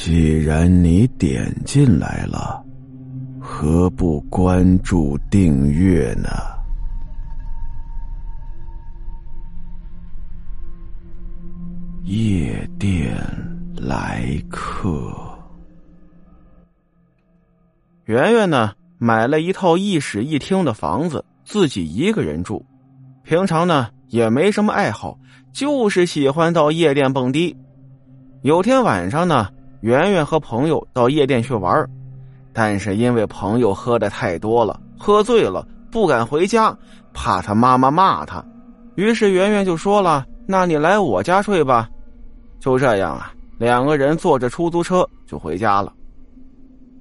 既然你点进来了，何不关注订阅呢？夜店来客，圆圆呢？买了一套一室一厅的房子，自己一个人住。平常呢也没什么爱好，就是喜欢到夜店蹦迪。有天晚上呢，圆圆和朋友到夜店去玩，但是因为朋友喝的太多了，喝醉了不敢回家，怕他妈妈骂他。于是圆圆就说了：“那你来我家睡吧。”就这样啊，两个人坐着出租车就回家了。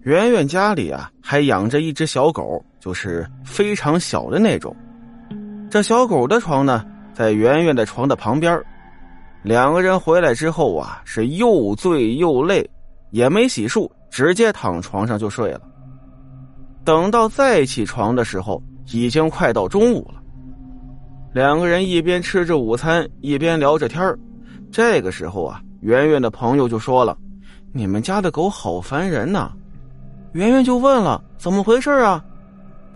圆圆家里啊，还养着一只小狗，就是非常小的那种。这小狗的床呢，在圆圆的床的旁边。两个人回来之后啊，是又醉又累，也没洗漱，直接躺床上就睡了。等到再起床的时候，已经快到中午了。两个人一边吃着午餐，一边聊着天这个时候啊，圆圆的朋友就说了：“你们家的狗好烦人呐。”圆圆就问了：“怎么回事啊？”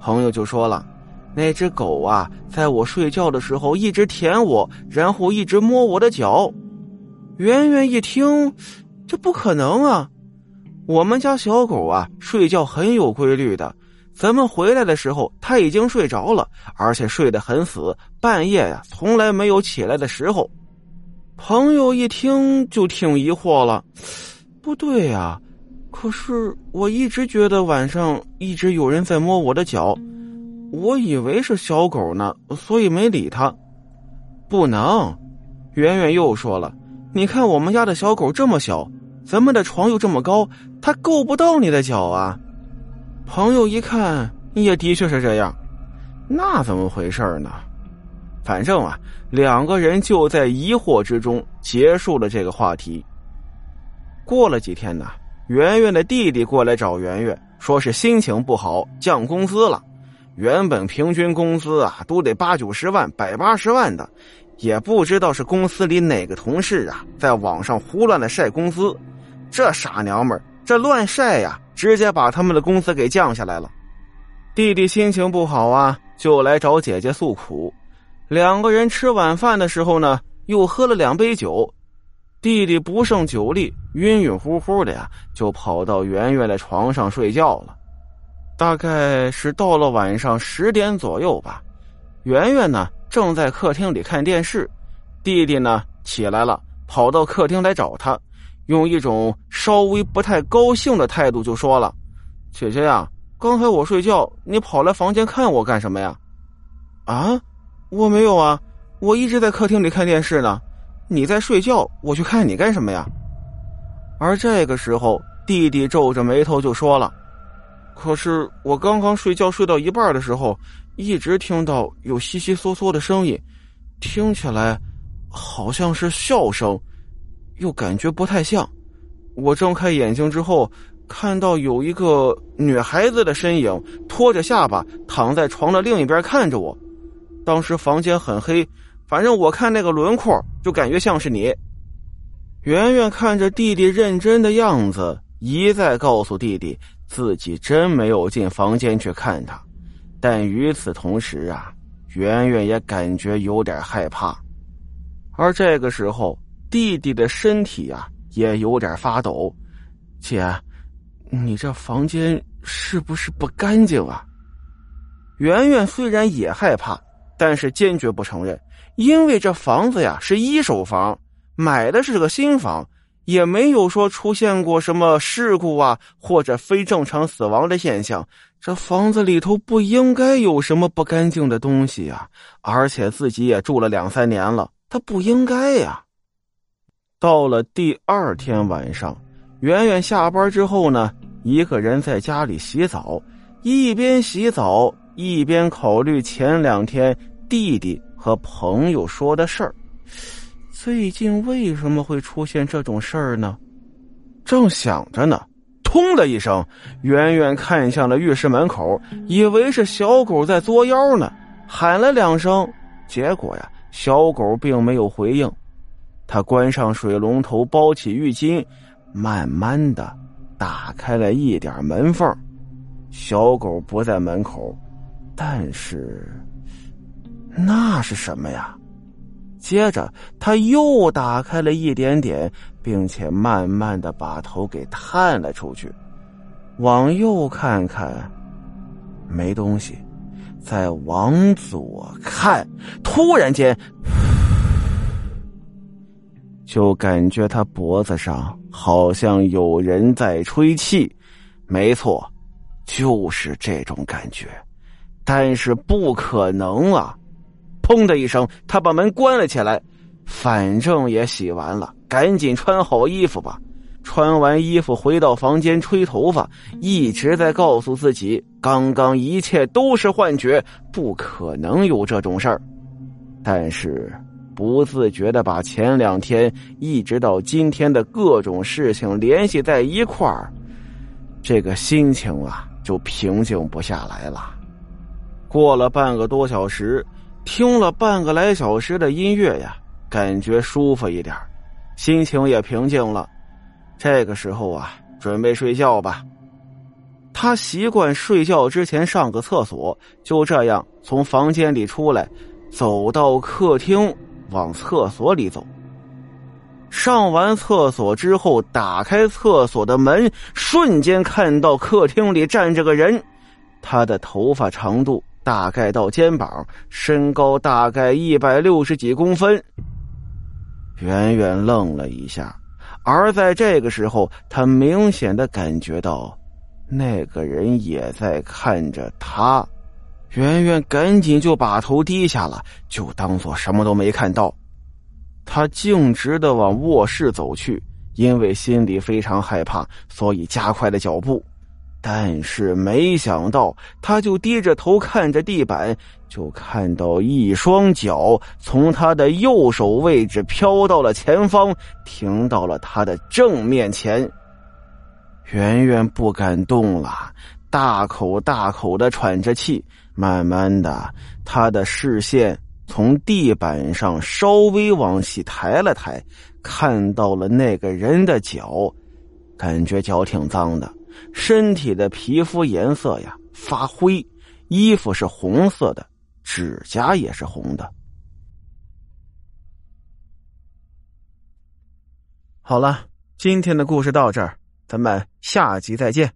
朋友就说了：“那只狗啊，在我睡觉的时候一直舔我，然后一直摸我的脚。”圆圆一听，这不可能啊！我们家小狗啊，睡觉很有规律的。咱们回来的时候，它已经睡着了，而且睡得很死，半夜呀，从来没有起来的时候。朋友一听就挺疑惑了：“不对呀。”可是我一直觉得晚上一直有人在摸我的脚，我以为是小狗呢，所以没理他。不能，圆圆又说了：“你看我们家的小狗这么小，咱们的床又这么高，它够不到你的脚啊。”朋友一看，也的确是这样，那怎么回事呢？反正啊，两个人就在疑惑之中结束了这个话题。过了几天呢？圆圆的弟弟过来找圆圆，说是心情不好，降工资了。原本平均工资啊，都得八九十万、百八十万的，也不知道是公司里哪个同事啊，在网上胡乱的晒工资。这傻娘们，这乱晒呀，直接把他们的工资给降下来了。弟弟心情不好啊，就来找姐姐诉苦。两个人吃晚饭的时候呢，又喝了两杯酒。弟弟不胜酒力，晕晕乎乎的呀，就跑到圆圆的床上睡觉了。大概是到了晚上十点左右吧，圆圆呢正在客厅里看电视，弟弟呢起来了，跑到客厅来找他，用一种稍微不太高兴的态度就说了：“姐姐呀，刚才我睡觉，你跑来房间看我干什么呀？”“啊，我没有啊，我一直在客厅里看电视呢。”你在睡觉，我去看你干什么呀？而这个时候，弟弟皱着眉头就说了：“可是我刚刚睡觉睡到一半的时候，一直听到有悉悉嗦嗦的声音，听起来好像是笑声，又感觉不太像。我睁开眼睛之后，看到有一个女孩子的身影，托着下巴躺在床的另一边看着我。当时房间很黑。”反正我看那个轮廓，就感觉像是你。圆圆看着弟弟认真的样子，一再告诉弟弟自己真没有进房间去看他。但与此同时啊，圆圆也感觉有点害怕。而这个时候，弟弟的身体啊也有点发抖。姐，你这房间是不是不干净啊？圆圆虽然也害怕，但是坚决不承认。因为这房子呀是一手房，买的是个新房，也没有说出现过什么事故啊或者非正常死亡的现象。这房子里头不应该有什么不干净的东西呀，而且自己也住了两三年了，他不应该呀。到了第二天晚上，圆圆下班之后呢，一个人在家里洗澡，一边洗澡一边考虑前两天弟弟。和朋友说的事儿，最近为什么会出现这种事儿呢？正想着呢，通的一声，远远看向了浴室门口，以为是小狗在作妖呢，喊了两声，结果呀，小狗并没有回应。他关上水龙头，包起浴巾，慢慢的打开了一点门缝。小狗不在门口，但是那是什么呀？接着他又打开了一点点，并且慢慢的把头给探了出去，往右看看，没东西；再往左看，突然间，就感觉他脖子上好像有人在吹气。没错，就是这种感觉，但是不可能啊！砰的一声，他把门关了起来。反正也洗完了，赶紧穿好衣服吧。穿完衣服回到房间吹头发，一直在告诉自己，刚刚一切都是幻觉，不可能有这种事儿。但是不自觉的把前两天一直到今天的各种事情联系在一块儿，这个心情啊就平静不下来了。过了半个多小时。听了半个来小时的音乐呀，感觉舒服一点，心情也平静了。这个时候啊，准备睡觉吧。他习惯睡觉之前上个厕所，就这样从房间里出来，走到客厅，往厕所里走。上完厕所之后，打开厕所的门，瞬间看到客厅里站着个人，他的头发长度。大概到肩膀，身高大概一百六十几公分。圆圆愣了一下，而在这个时候，他明显的感觉到那个人也在看着他。圆圆赶紧就把头低下了，就当做什么都没看到。他径直的往卧室走去，因为心里非常害怕，所以加快了脚步。但是没想到，他就低着头看着地板，就看到一双脚从他的右手位置飘到了前方，停到了他的正面前。圆圆不敢动了，大口大口的喘着气。慢慢的，他的视线从地板上稍微往起抬了抬，看到了那个人的脚，感觉脚挺脏的。身体的皮肤颜色呀发灰，衣服是红色的，指甲也是红的。好了，今天的故事到这儿，咱们下集再见。